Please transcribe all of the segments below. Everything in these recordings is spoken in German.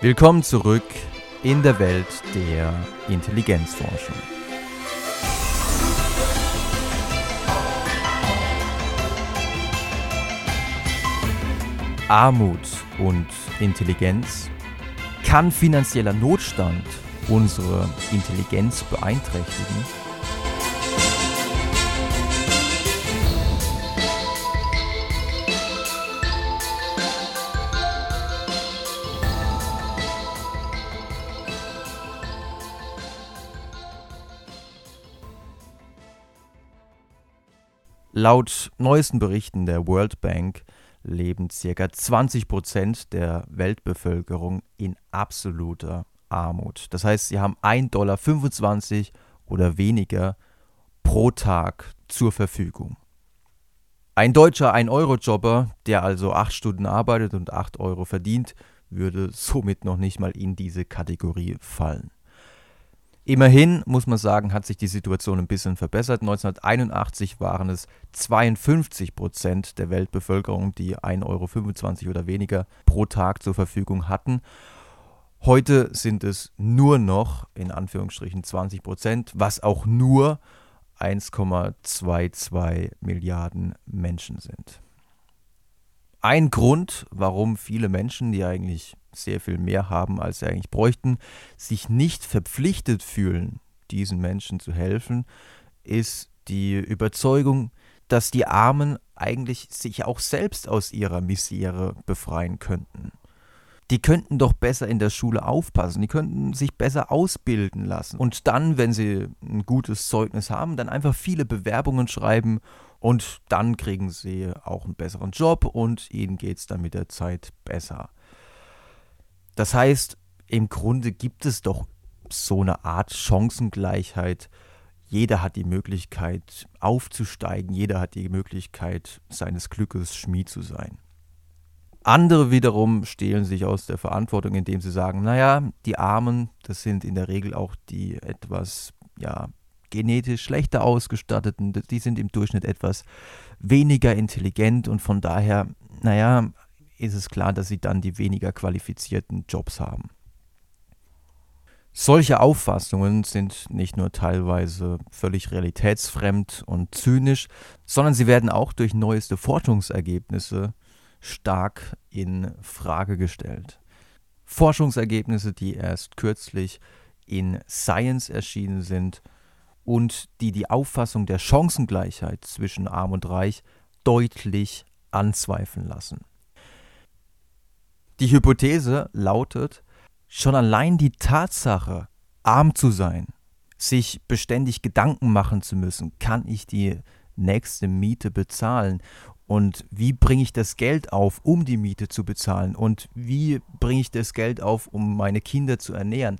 Willkommen zurück in der Welt der Intelligenzforschung. Armut und Intelligenz kann finanzieller Notstand unsere Intelligenz beeinträchtigen? Laut neuesten Berichten der World Bank leben ca. 20 Prozent der Weltbevölkerung in absoluter Armut. Das heißt, sie haben 1,25 Dollar oder weniger pro Tag zur Verfügung. Ein deutscher 1-Euro-Jobber, der also 8 Stunden arbeitet und 8 Euro verdient, würde somit noch nicht mal in diese Kategorie fallen. Immerhin muss man sagen, hat sich die Situation ein bisschen verbessert. 1981 waren es 52 Prozent der Weltbevölkerung, die 1,25 Euro oder weniger pro Tag zur Verfügung hatten. Heute sind es nur noch in Anführungsstrichen 20 Prozent, was auch nur 1,22 Milliarden Menschen sind. Ein Grund, warum viele Menschen, die eigentlich sehr viel mehr haben, als sie eigentlich bräuchten, sich nicht verpflichtet fühlen, diesen Menschen zu helfen, ist die Überzeugung, dass die Armen eigentlich sich auch selbst aus ihrer Misere befreien könnten. Die könnten doch besser in der Schule aufpassen, die könnten sich besser ausbilden lassen und dann, wenn sie ein gutes Zeugnis haben, dann einfach viele Bewerbungen schreiben und dann kriegen sie auch einen besseren Job und ihnen geht es dann mit der Zeit besser. Das heißt, im Grunde gibt es doch so eine Art Chancengleichheit. Jeder hat die Möglichkeit aufzusteigen, jeder hat die Möglichkeit, seines Glückes Schmied zu sein. Andere wiederum stehlen sich aus der Verantwortung, indem sie sagen, naja, die Armen, das sind in der Regel auch die etwas, ja, genetisch schlechter ausgestatteten, die sind im Durchschnitt etwas weniger intelligent und von daher, naja, ist es klar, dass sie dann die weniger qualifizierten Jobs haben. Solche Auffassungen sind nicht nur teilweise völlig realitätsfremd und zynisch, sondern sie werden auch durch neueste Forschungsergebnisse stark in Frage gestellt. Forschungsergebnisse, die erst kürzlich in Science erschienen sind und die die Auffassung der Chancengleichheit zwischen Arm und Reich deutlich anzweifeln lassen. Die Hypothese lautet, schon allein die Tatsache, arm zu sein, sich beständig Gedanken machen zu müssen, kann ich die nächste Miete bezahlen und wie bringe ich das Geld auf, um die Miete zu bezahlen und wie bringe ich das Geld auf, um meine Kinder zu ernähren.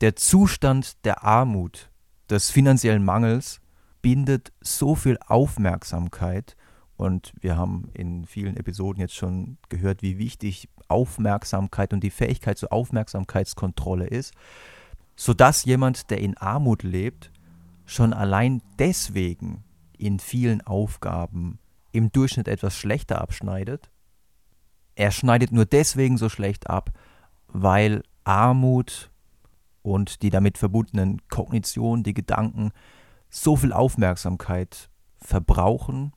Der Zustand der Armut, des finanziellen Mangels bindet so viel Aufmerksamkeit und wir haben in vielen Episoden jetzt schon gehört, wie wichtig Aufmerksamkeit und die Fähigkeit zur Aufmerksamkeitskontrolle ist, sodass jemand, der in Armut lebt, schon allein deswegen in vielen Aufgaben im Durchschnitt etwas schlechter abschneidet. Er schneidet nur deswegen so schlecht ab, weil Armut und die damit verbundenen Kognitionen, die Gedanken so viel Aufmerksamkeit verbrauchen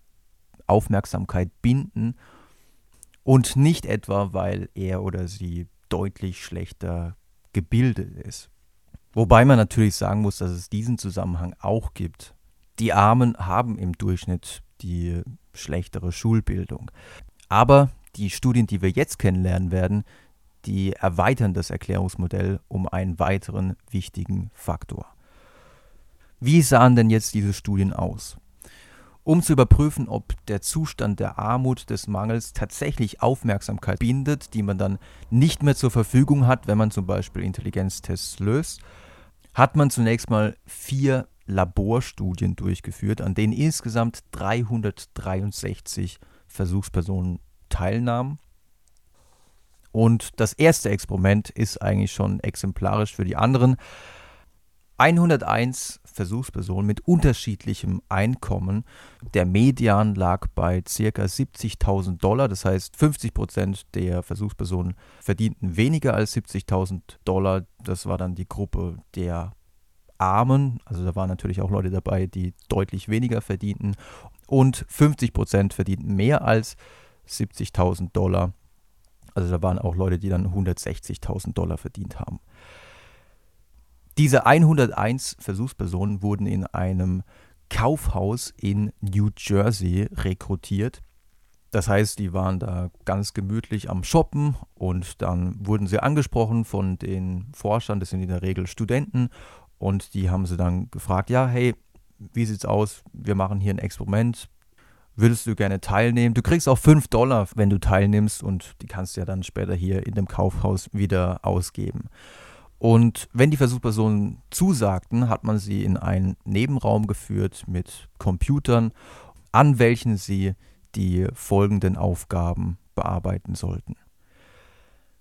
Aufmerksamkeit binden und nicht etwa, weil er oder sie deutlich schlechter gebildet ist. Wobei man natürlich sagen muss, dass es diesen Zusammenhang auch gibt. Die Armen haben im Durchschnitt die schlechtere Schulbildung. Aber die Studien, die wir jetzt kennenlernen werden, die erweitern das Erklärungsmodell um einen weiteren wichtigen Faktor. Wie sahen denn jetzt diese Studien aus? um zu überprüfen, ob der Zustand der Armut, des Mangels tatsächlich Aufmerksamkeit bindet, die man dann nicht mehr zur Verfügung hat, wenn man zum Beispiel Intelligenztests löst, hat man zunächst mal vier Laborstudien durchgeführt, an denen insgesamt 363 Versuchspersonen teilnahmen. Und das erste Experiment ist eigentlich schon exemplarisch für die anderen. 101 Versuchspersonen mit unterschiedlichem Einkommen. Der Median lag bei ca. 70.000 Dollar, das heißt 50 Prozent der Versuchspersonen verdienten weniger als 70.000 Dollar. Das war dann die Gruppe der Armen, also da waren natürlich auch Leute dabei, die deutlich weniger verdienten und 50 Prozent verdienten mehr als 70.000 Dollar. Also da waren auch Leute, die dann 160.000 Dollar verdient haben. Diese 101 Versuchspersonen wurden in einem Kaufhaus in New Jersey rekrutiert. Das heißt, die waren da ganz gemütlich am Shoppen und dann wurden sie angesprochen von den Forschern, das sind in der Regel Studenten, und die haben sie dann gefragt, ja, hey, wie sieht's aus? Wir machen hier ein Experiment. Würdest du gerne teilnehmen? Du kriegst auch 5 Dollar, wenn du teilnimmst und die kannst du ja dann später hier in dem Kaufhaus wieder ausgeben. Und wenn die Versuchspersonen zusagten, hat man sie in einen Nebenraum geführt mit Computern, an welchen sie die folgenden Aufgaben bearbeiten sollten.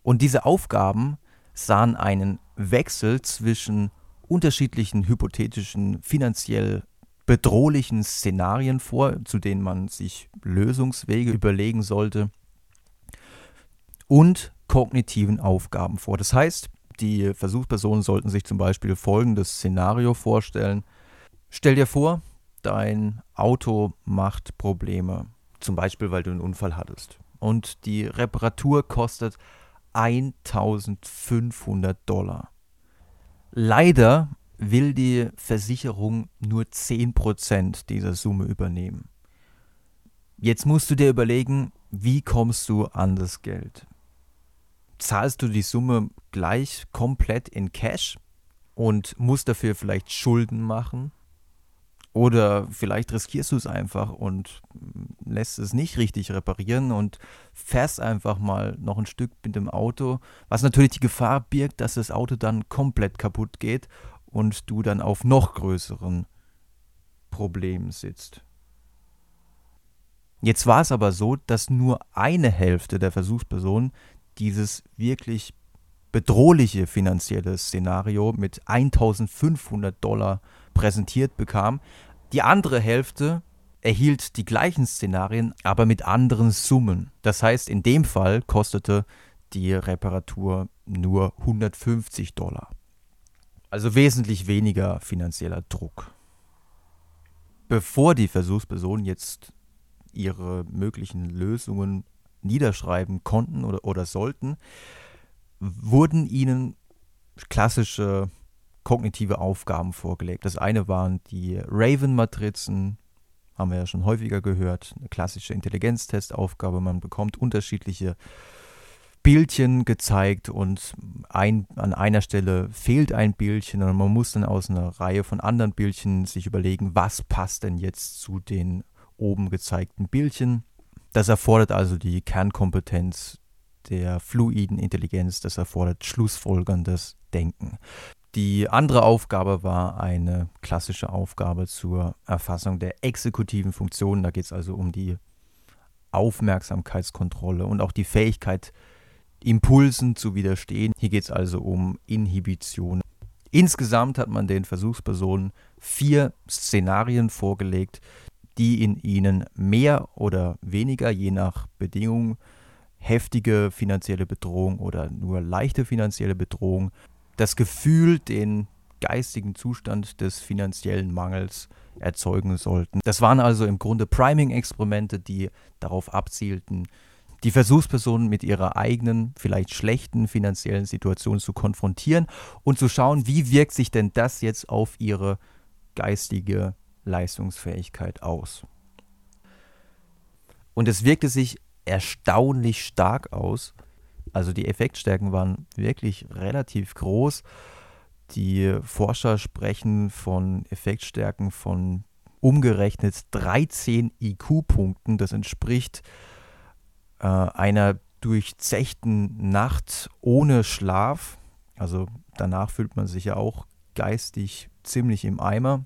Und diese Aufgaben sahen einen Wechsel zwischen unterschiedlichen hypothetischen, finanziell bedrohlichen Szenarien vor, zu denen man sich Lösungswege überlegen sollte und kognitiven Aufgaben vor. Das heißt, die Versuchspersonen sollten sich zum Beispiel folgendes Szenario vorstellen. Stell dir vor, dein Auto macht Probleme, zum Beispiel weil du einen Unfall hattest. Und die Reparatur kostet 1500 Dollar. Leider will die Versicherung nur 10% dieser Summe übernehmen. Jetzt musst du dir überlegen, wie kommst du an das Geld? zahlst du die Summe gleich komplett in Cash und musst dafür vielleicht Schulden machen. Oder vielleicht riskierst du es einfach und lässt es nicht richtig reparieren und fährst einfach mal noch ein Stück mit dem Auto, was natürlich die Gefahr birgt, dass das Auto dann komplett kaputt geht und du dann auf noch größeren Problemen sitzt. Jetzt war es aber so, dass nur eine Hälfte der Versuchspersonen dieses wirklich bedrohliche finanzielle Szenario mit 1500 Dollar präsentiert bekam. Die andere Hälfte erhielt die gleichen Szenarien, aber mit anderen Summen. Das heißt, in dem Fall kostete die Reparatur nur 150 Dollar. Also wesentlich weniger finanzieller Druck. Bevor die Versuchspersonen jetzt ihre möglichen Lösungen niederschreiben konnten oder, oder sollten, wurden ihnen klassische kognitive Aufgaben vorgelegt. Das eine waren die Raven-Matrizen, haben wir ja schon häufiger gehört, eine klassische Intelligenztestaufgabe. Man bekommt unterschiedliche Bildchen gezeigt und ein, an einer Stelle fehlt ein Bildchen und man muss dann aus einer Reihe von anderen Bildchen sich überlegen, was passt denn jetzt zu den oben gezeigten Bildchen. Das erfordert also die Kernkompetenz der fluiden Intelligenz, das erfordert schlussfolgerndes Denken. Die andere Aufgabe war eine klassische Aufgabe zur Erfassung der exekutiven Funktionen. Da geht es also um die Aufmerksamkeitskontrolle und auch die Fähigkeit, Impulsen zu widerstehen. Hier geht es also um Inhibition. Insgesamt hat man den Versuchspersonen vier Szenarien vorgelegt, die in ihnen mehr oder weniger, je nach Bedingung, heftige finanzielle Bedrohung oder nur leichte finanzielle Bedrohung, das Gefühl, den geistigen Zustand des finanziellen Mangels erzeugen sollten. Das waren also im Grunde Priming-Experimente, die darauf abzielten, die Versuchspersonen mit ihrer eigenen, vielleicht schlechten finanziellen Situation zu konfrontieren und zu schauen, wie wirkt sich denn das jetzt auf ihre geistige Leistungsfähigkeit aus. Und es wirkte sich erstaunlich stark aus. Also die Effektstärken waren wirklich relativ groß. Die Forscher sprechen von Effektstärken von umgerechnet 13 IQ-Punkten. Das entspricht äh, einer durchzechten Nacht ohne Schlaf. Also danach fühlt man sich ja auch geistig ziemlich im Eimer.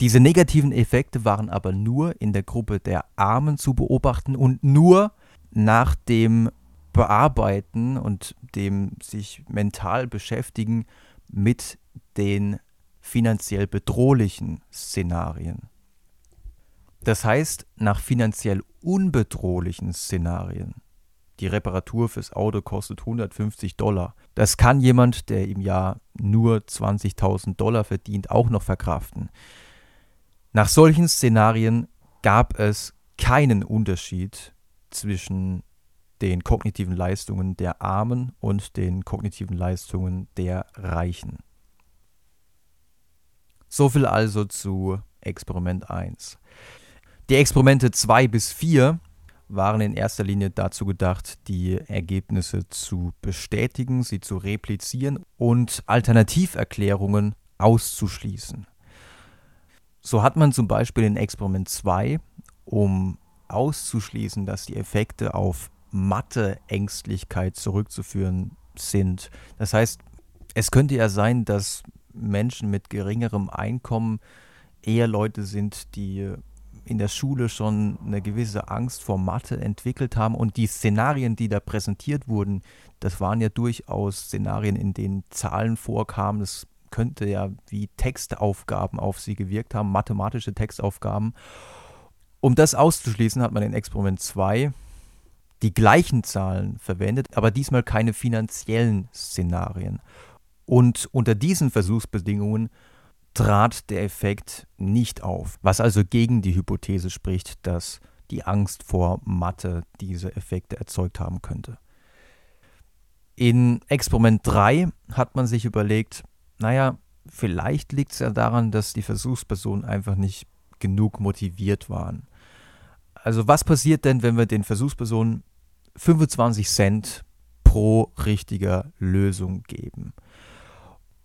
Diese negativen Effekte waren aber nur in der Gruppe der Armen zu beobachten und nur nach dem Bearbeiten und dem sich mental beschäftigen mit den finanziell bedrohlichen Szenarien. Das heißt, nach finanziell unbedrohlichen Szenarien, die Reparatur fürs Auto kostet 150 Dollar, das kann jemand, der im Jahr nur 20.000 Dollar verdient, auch noch verkraften. Nach solchen Szenarien gab es keinen Unterschied zwischen den kognitiven Leistungen der Armen und den kognitiven Leistungen der Reichen. Soviel also zu Experiment 1. Die Experimente 2 bis 4 waren in erster Linie dazu gedacht, die Ergebnisse zu bestätigen, sie zu replizieren und Alternativerklärungen auszuschließen. So hat man zum Beispiel in Experiment 2, um auszuschließen, dass die Effekte auf Mathe-Ängstlichkeit zurückzuführen sind. Das heißt, es könnte ja sein, dass Menschen mit geringerem Einkommen eher Leute sind, die in der Schule schon eine gewisse Angst vor Mathe entwickelt haben und die Szenarien, die da präsentiert wurden, das waren ja durchaus Szenarien, in denen Zahlen vorkamen. Das könnte ja wie Textaufgaben auf sie gewirkt haben, mathematische Textaufgaben. Um das auszuschließen, hat man in Experiment 2 die gleichen Zahlen verwendet, aber diesmal keine finanziellen Szenarien. Und unter diesen Versuchsbedingungen trat der Effekt nicht auf, was also gegen die Hypothese spricht, dass die Angst vor Mathe diese Effekte erzeugt haben könnte. In Experiment 3 hat man sich überlegt, naja, vielleicht liegt es ja daran, dass die Versuchspersonen einfach nicht genug motiviert waren. Also was passiert denn, wenn wir den Versuchspersonen 25 Cent pro richtiger Lösung geben?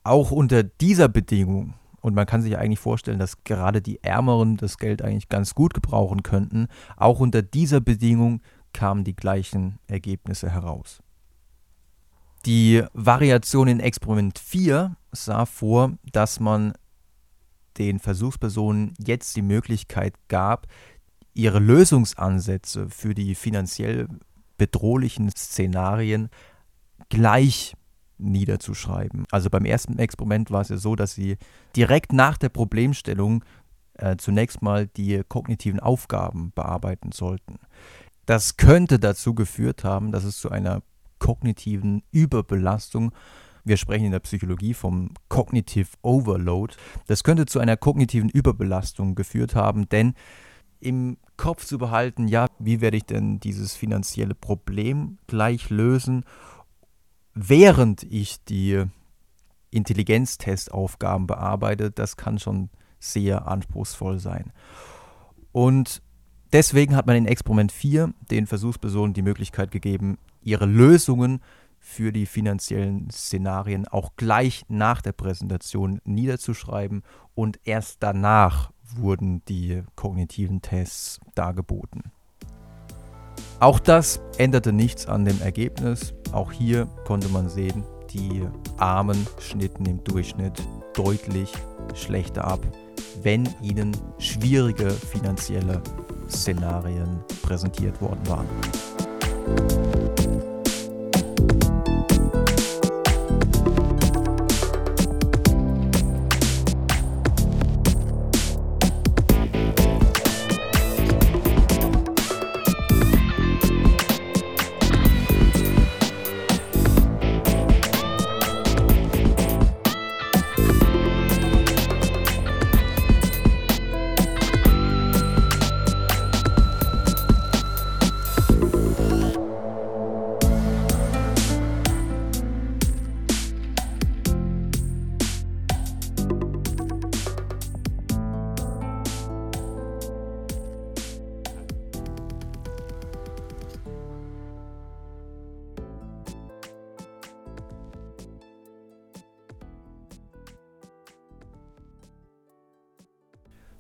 Auch unter dieser Bedingung, und man kann sich eigentlich vorstellen, dass gerade die Ärmeren das Geld eigentlich ganz gut gebrauchen könnten, auch unter dieser Bedingung kamen die gleichen Ergebnisse heraus. Die Variation in Experiment 4 sah vor, dass man den Versuchspersonen jetzt die Möglichkeit gab, ihre Lösungsansätze für die finanziell bedrohlichen Szenarien gleich niederzuschreiben. Also beim ersten Experiment war es ja so, dass sie direkt nach der Problemstellung äh, zunächst mal die kognitiven Aufgaben bearbeiten sollten. Das könnte dazu geführt haben, dass es zu einer kognitiven Überbelastung wir sprechen in der Psychologie vom Cognitive Overload. Das könnte zu einer kognitiven Überbelastung geführt haben, denn im Kopf zu behalten, ja, wie werde ich denn dieses finanzielle Problem gleich lösen, während ich die Intelligenztestaufgaben bearbeite, das kann schon sehr anspruchsvoll sein. Und deswegen hat man in Experiment 4 den Versuchspersonen die Möglichkeit gegeben, ihre Lösungen für die finanziellen Szenarien auch gleich nach der Präsentation niederzuschreiben und erst danach wurden die kognitiven Tests dargeboten. Auch das änderte nichts an dem Ergebnis. Auch hier konnte man sehen, die Armen schnitten im Durchschnitt deutlich schlechter ab, wenn ihnen schwierige finanzielle Szenarien präsentiert worden waren.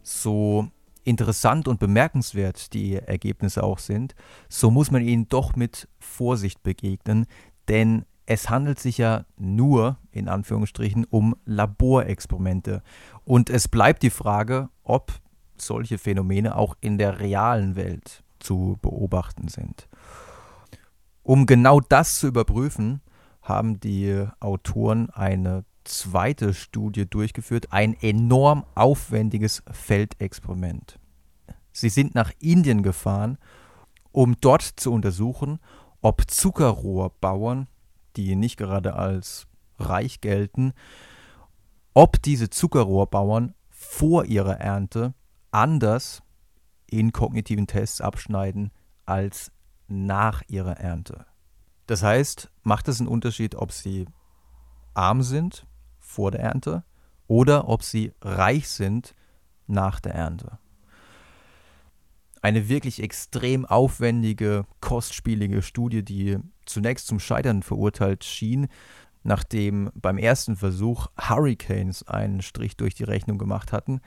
So interessant und bemerkenswert die Ergebnisse auch sind, so muss man ihnen doch mit Vorsicht begegnen, denn es handelt sich ja nur, in Anführungsstrichen, um Laborexperimente. Und es bleibt die Frage, ob solche Phänomene auch in der realen Welt zu beobachten sind. Um genau das zu überprüfen, haben die Autoren eine zweite Studie durchgeführt, ein enorm aufwendiges Feldexperiment. Sie sind nach Indien gefahren, um dort zu untersuchen, ob Zuckerrohrbauern, die nicht gerade als reich gelten, ob diese Zuckerrohrbauern vor ihrer Ernte anders in kognitiven Tests abschneiden als nach ihrer Ernte. Das heißt, macht es einen Unterschied, ob sie arm sind vor der Ernte oder ob sie reich sind nach der Ernte. Eine wirklich extrem aufwendige, kostspielige Studie, die zunächst zum Scheitern verurteilt schien, nachdem beim ersten Versuch Hurricanes einen Strich durch die Rechnung gemacht hatten.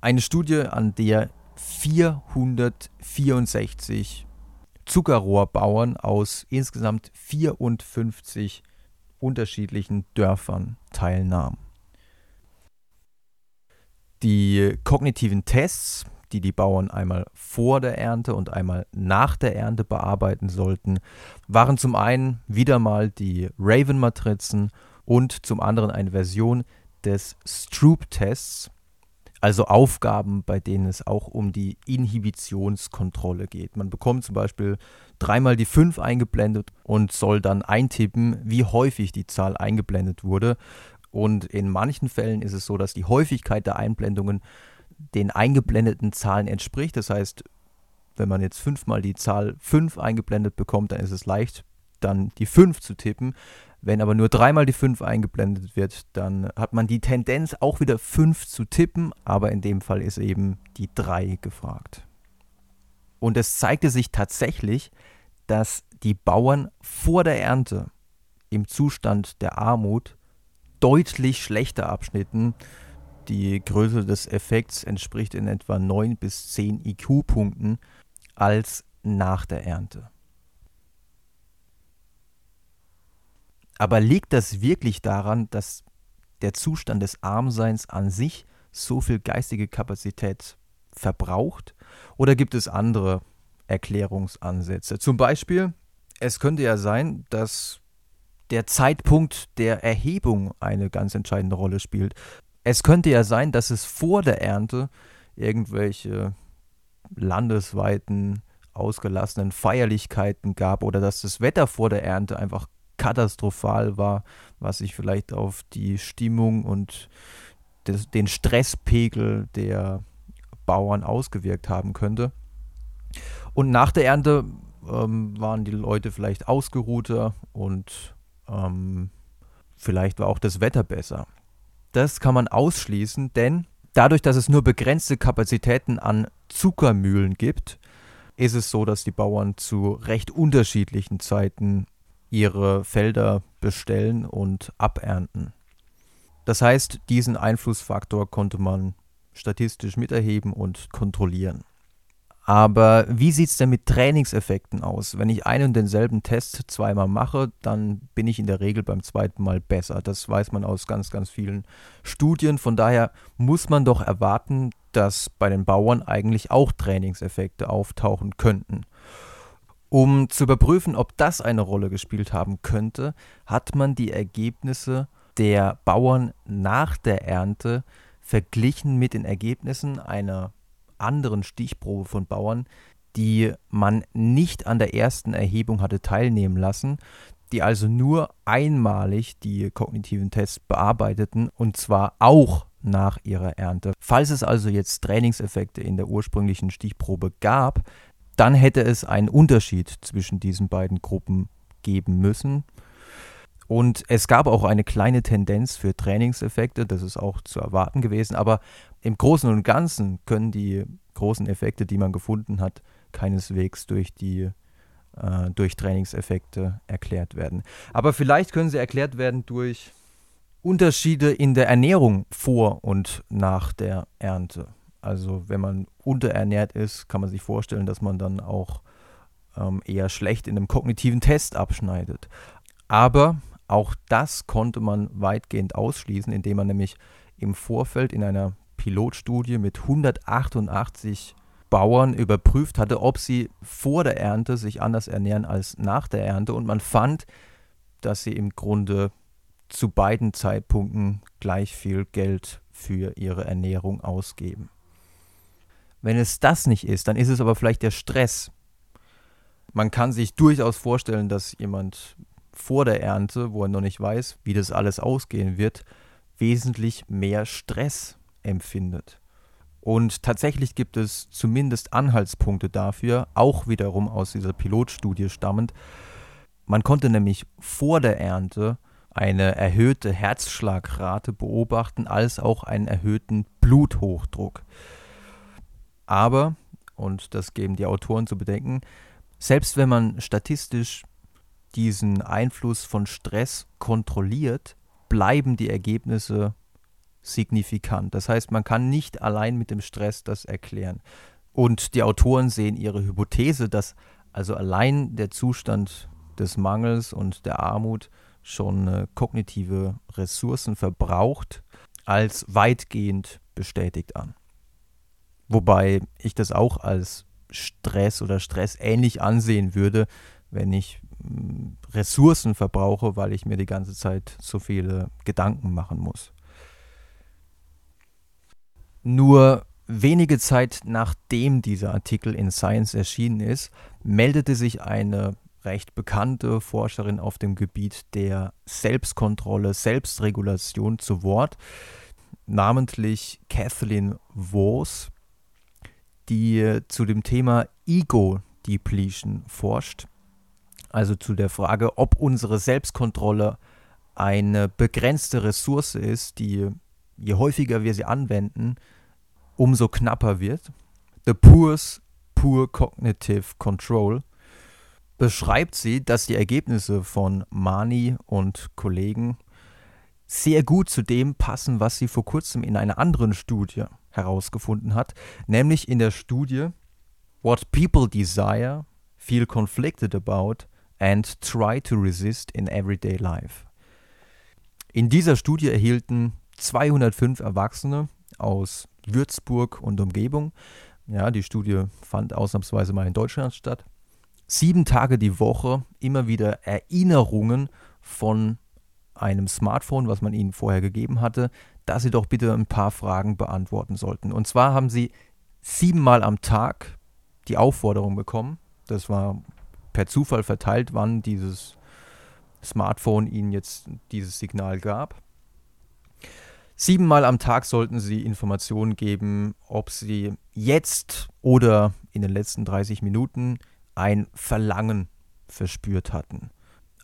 Eine Studie, an der 464 Zuckerrohrbauern aus insgesamt 54 unterschiedlichen Dörfern teilnahmen. Die kognitiven Tests, die die Bauern einmal vor der Ernte und einmal nach der Ernte bearbeiten sollten, waren zum einen wieder mal die Raven-Matrizen und zum anderen eine Version des Stroop-Tests, also Aufgaben, bei denen es auch um die Inhibitionskontrolle geht. Man bekommt zum Beispiel dreimal die 5 eingeblendet und soll dann eintippen, wie häufig die Zahl eingeblendet wurde. Und in manchen Fällen ist es so, dass die Häufigkeit der Einblendungen den eingeblendeten Zahlen entspricht. Das heißt, wenn man jetzt fünfmal die Zahl 5 eingeblendet bekommt, dann ist es leicht, dann die 5 zu tippen. Wenn aber nur dreimal die 5 eingeblendet wird, dann hat man die Tendenz, auch wieder 5 zu tippen, aber in dem Fall ist eben die 3 gefragt. Und es zeigte sich tatsächlich, dass die Bauern vor der Ernte im Zustand der Armut deutlich schlechter abschnitten. Die Größe des Effekts entspricht in etwa 9 bis 10 IQ-Punkten als nach der Ernte. Aber liegt das wirklich daran, dass der Zustand des Armseins an sich so viel geistige Kapazität verbraucht? Oder gibt es andere Erklärungsansätze? Zum Beispiel, es könnte ja sein, dass der Zeitpunkt der Erhebung eine ganz entscheidende Rolle spielt. Es könnte ja sein, dass es vor der Ernte irgendwelche landesweiten ausgelassenen Feierlichkeiten gab oder dass das Wetter vor der Ernte einfach katastrophal war, was sich vielleicht auf die Stimmung und des, den Stresspegel der Bauern ausgewirkt haben könnte. Und nach der Ernte ähm, waren die Leute vielleicht ausgeruhter und ähm, vielleicht war auch das Wetter besser. Das kann man ausschließen, denn dadurch, dass es nur begrenzte Kapazitäten an Zuckermühlen gibt, ist es so, dass die Bauern zu recht unterschiedlichen Zeiten ihre Felder bestellen und abernten. Das heißt, diesen Einflussfaktor konnte man statistisch miterheben und kontrollieren. Aber wie sieht es denn mit Trainingseffekten aus? Wenn ich einen und denselben Test zweimal mache, dann bin ich in der Regel beim zweiten Mal besser. Das weiß man aus ganz, ganz vielen Studien. Von daher muss man doch erwarten, dass bei den Bauern eigentlich auch Trainingseffekte auftauchen könnten. Um zu überprüfen, ob das eine Rolle gespielt haben könnte, hat man die Ergebnisse der Bauern nach der Ernte verglichen mit den Ergebnissen einer anderen Stichprobe von Bauern, die man nicht an der ersten Erhebung hatte teilnehmen lassen, die also nur einmalig die kognitiven Tests bearbeiteten und zwar auch nach ihrer Ernte. Falls es also jetzt Trainingseffekte in der ursprünglichen Stichprobe gab, dann hätte es einen Unterschied zwischen diesen beiden Gruppen geben müssen. Und es gab auch eine kleine Tendenz für Trainingseffekte, das ist auch zu erwarten gewesen, aber im Großen und Ganzen können die großen Effekte, die man gefunden hat, keineswegs durch die äh, durch Trainingseffekte erklärt werden. Aber vielleicht können sie erklärt werden durch Unterschiede in der Ernährung vor und nach der Ernte. Also wenn man unterernährt ist, kann man sich vorstellen, dass man dann auch ähm, eher schlecht in einem kognitiven Test abschneidet. Aber auch das konnte man weitgehend ausschließen, indem man nämlich im Vorfeld in einer Pilotstudie mit 188 Bauern überprüft hatte, ob sie vor der Ernte sich anders ernähren als nach der Ernte. Und man fand, dass sie im Grunde zu beiden Zeitpunkten gleich viel Geld für ihre Ernährung ausgeben. Wenn es das nicht ist, dann ist es aber vielleicht der Stress. Man kann sich durchaus vorstellen, dass jemand vor der Ernte, wo er noch nicht weiß, wie das alles ausgehen wird, wesentlich mehr Stress empfindet. Und tatsächlich gibt es zumindest Anhaltspunkte dafür, auch wiederum aus dieser Pilotstudie stammend. Man konnte nämlich vor der Ernte eine erhöhte Herzschlagrate beobachten, als auch einen erhöhten Bluthochdruck. Aber, und das geben die Autoren zu bedenken, selbst wenn man statistisch diesen Einfluss von Stress kontrolliert, bleiben die Ergebnisse signifikant. Das heißt, man kann nicht allein mit dem Stress das erklären. Und die Autoren sehen ihre Hypothese, dass also allein der Zustand des Mangels und der Armut schon äh, kognitive Ressourcen verbraucht, als weitgehend bestätigt an. Wobei ich das auch als Stress oder Stress ähnlich ansehen würde, wenn ich mm, Ressourcen verbrauche, weil ich mir die ganze Zeit so viele Gedanken machen muss. Nur wenige Zeit nachdem dieser Artikel in Science erschienen ist, meldete sich eine recht bekannte Forscherin auf dem Gebiet der Selbstkontrolle, Selbstregulation zu Wort, namentlich Kathleen Voss, die zu dem Thema Ego Depletion forscht, also zu der Frage, ob unsere Selbstkontrolle eine begrenzte Ressource ist, die je häufiger wir sie anwenden, umso knapper wird. The Poor's Poor Cognitive Control beschreibt sie, dass die Ergebnisse von Mani und Kollegen sehr gut zu dem passen, was sie vor kurzem in einer anderen Studie herausgefunden hat, nämlich in der Studie What People Desire, Feel Conflicted About and Try to Resist in Everyday Life. In dieser Studie erhielten 205 Erwachsene aus Würzburg und Umgebung, ja, die Studie fand ausnahmsweise mal in Deutschland statt, sieben Tage die Woche immer wieder Erinnerungen von einem Smartphone, was man ihnen vorher gegeben hatte, dass sie doch bitte ein paar Fragen beantworten sollten. Und zwar haben sie siebenmal am Tag die Aufforderung bekommen, das war per Zufall verteilt, wann dieses Smartphone ihnen jetzt dieses Signal gab. Siebenmal am Tag sollten sie Informationen geben, ob sie jetzt oder in den letzten 30 Minuten ein Verlangen verspürt hatten.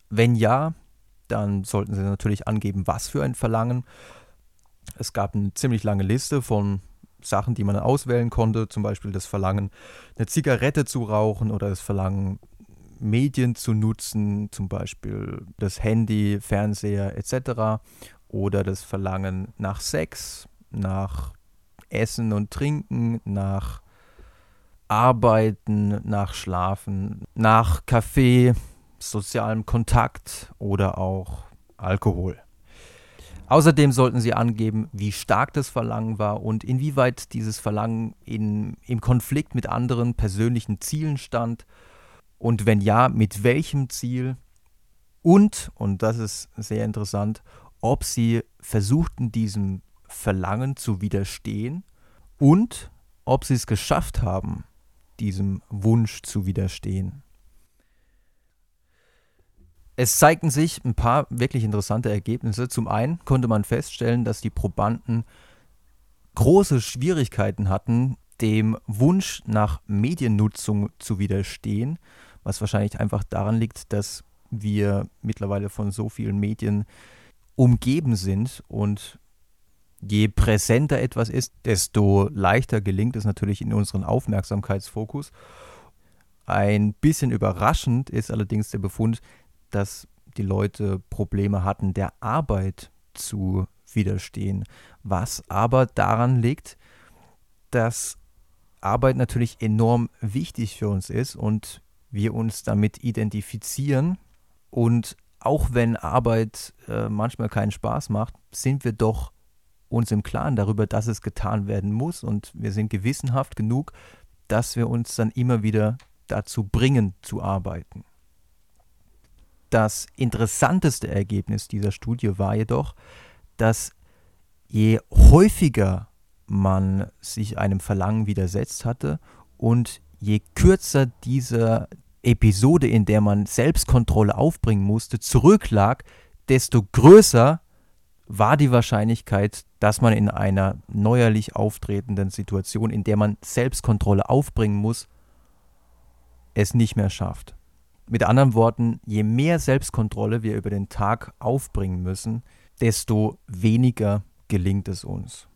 Wenn ja, dann sollten Sie natürlich angeben, was für ein Verlangen. Es gab eine ziemlich lange Liste von Sachen, die man auswählen konnte, zum Beispiel das Verlangen, eine Zigarette zu rauchen oder das Verlangen, Medien zu nutzen, zum Beispiel das Handy, Fernseher etc. Oder das Verlangen nach Sex, nach Essen und Trinken, nach Arbeiten, nach Schlafen, nach Kaffee, sozialem Kontakt oder auch Alkohol. Außerdem sollten Sie angeben, wie stark das Verlangen war und inwieweit dieses Verlangen in, im Konflikt mit anderen persönlichen Zielen stand und wenn ja, mit welchem Ziel und, und das ist sehr interessant, ob Sie versuchten, diesem Verlangen zu widerstehen und ob Sie es geschafft haben, diesem Wunsch zu widerstehen. Es zeigten sich ein paar wirklich interessante Ergebnisse. Zum einen konnte man feststellen, dass die Probanden große Schwierigkeiten hatten, dem Wunsch nach Mediennutzung zu widerstehen, was wahrscheinlich einfach daran liegt, dass wir mittlerweile von so vielen Medien umgeben sind und je präsenter etwas ist, desto leichter gelingt es natürlich in unseren Aufmerksamkeitsfokus. Ein bisschen überraschend ist allerdings der Befund, dass die Leute Probleme hatten, der Arbeit zu widerstehen, was aber daran liegt, dass Arbeit natürlich enorm wichtig für uns ist und wir uns damit identifizieren. Und auch wenn Arbeit äh, manchmal keinen Spaß macht, sind wir doch uns im Klaren darüber, dass es getan werden muss. Und wir sind gewissenhaft genug, dass wir uns dann immer wieder dazu bringen zu arbeiten. Das interessanteste Ergebnis dieser Studie war jedoch, dass je häufiger man sich einem Verlangen widersetzt hatte und je kürzer diese Episode, in der man Selbstkontrolle aufbringen musste, zurücklag, desto größer war die Wahrscheinlichkeit, dass man in einer neuerlich auftretenden Situation, in der man Selbstkontrolle aufbringen muss, es nicht mehr schafft. Mit anderen Worten, je mehr Selbstkontrolle wir über den Tag aufbringen müssen, desto weniger gelingt es uns.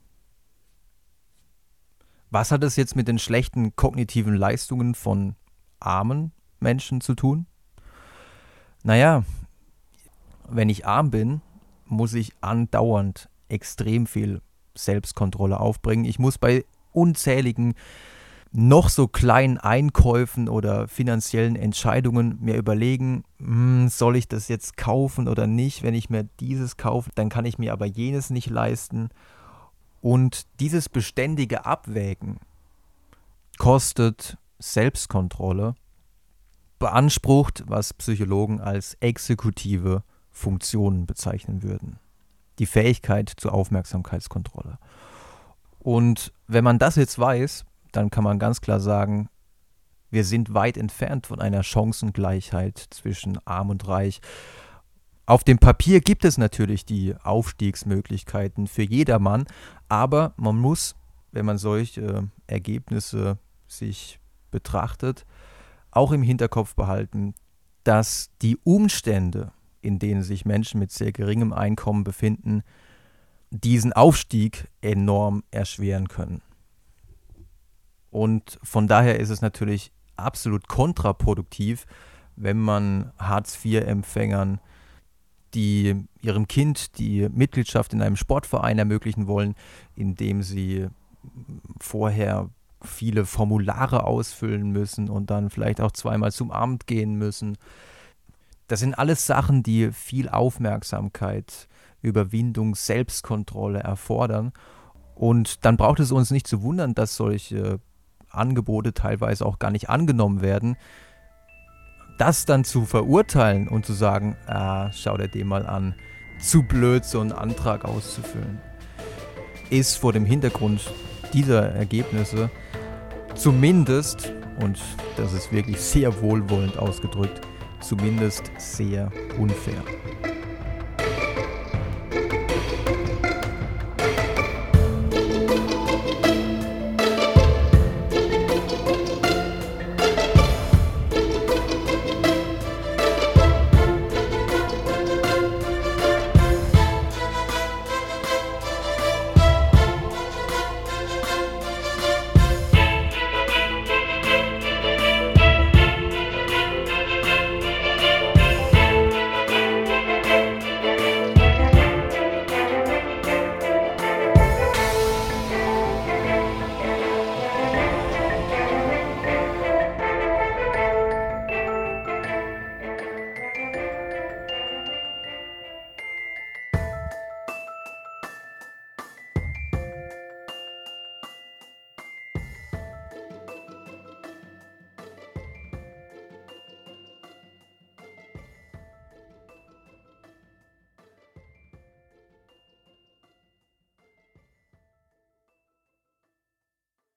Was hat es jetzt mit den schlechten kognitiven Leistungen von armen Menschen zu tun? Naja, wenn ich arm bin, muss ich andauernd extrem viel Selbstkontrolle aufbringen. Ich muss bei unzähligen noch so kleinen Einkäufen oder finanziellen Entscheidungen mir überlegen, hm, soll ich das jetzt kaufen oder nicht? Wenn ich mir dieses kaufe, dann kann ich mir aber jenes nicht leisten. Und dieses beständige Abwägen kostet Selbstkontrolle, beansprucht, was Psychologen als exekutive Funktionen bezeichnen würden. Die Fähigkeit zur Aufmerksamkeitskontrolle. Und wenn man das jetzt weiß, dann kann man ganz klar sagen, wir sind weit entfernt von einer Chancengleichheit zwischen arm und reich. Auf dem Papier gibt es natürlich die Aufstiegsmöglichkeiten für jedermann, aber man muss, wenn man solche Ergebnisse sich betrachtet, auch im Hinterkopf behalten, dass die Umstände, in denen sich Menschen mit sehr geringem Einkommen befinden, diesen Aufstieg enorm erschweren können. Und von daher ist es natürlich absolut kontraproduktiv, wenn man Hartz-IV-Empfängern, die ihrem Kind die Mitgliedschaft in einem Sportverein ermöglichen wollen, indem sie vorher viele Formulare ausfüllen müssen und dann vielleicht auch zweimal zum Amt gehen müssen. Das sind alles Sachen, die viel Aufmerksamkeit, Überwindung, Selbstkontrolle erfordern. Und dann braucht es uns nicht zu wundern, dass solche Angebote teilweise auch gar nicht angenommen werden. Das dann zu verurteilen und zu sagen, ah, schau dir den mal an, zu blöd, so einen Antrag auszufüllen, ist vor dem Hintergrund dieser Ergebnisse zumindest, und das ist wirklich sehr wohlwollend ausgedrückt, zumindest sehr unfair.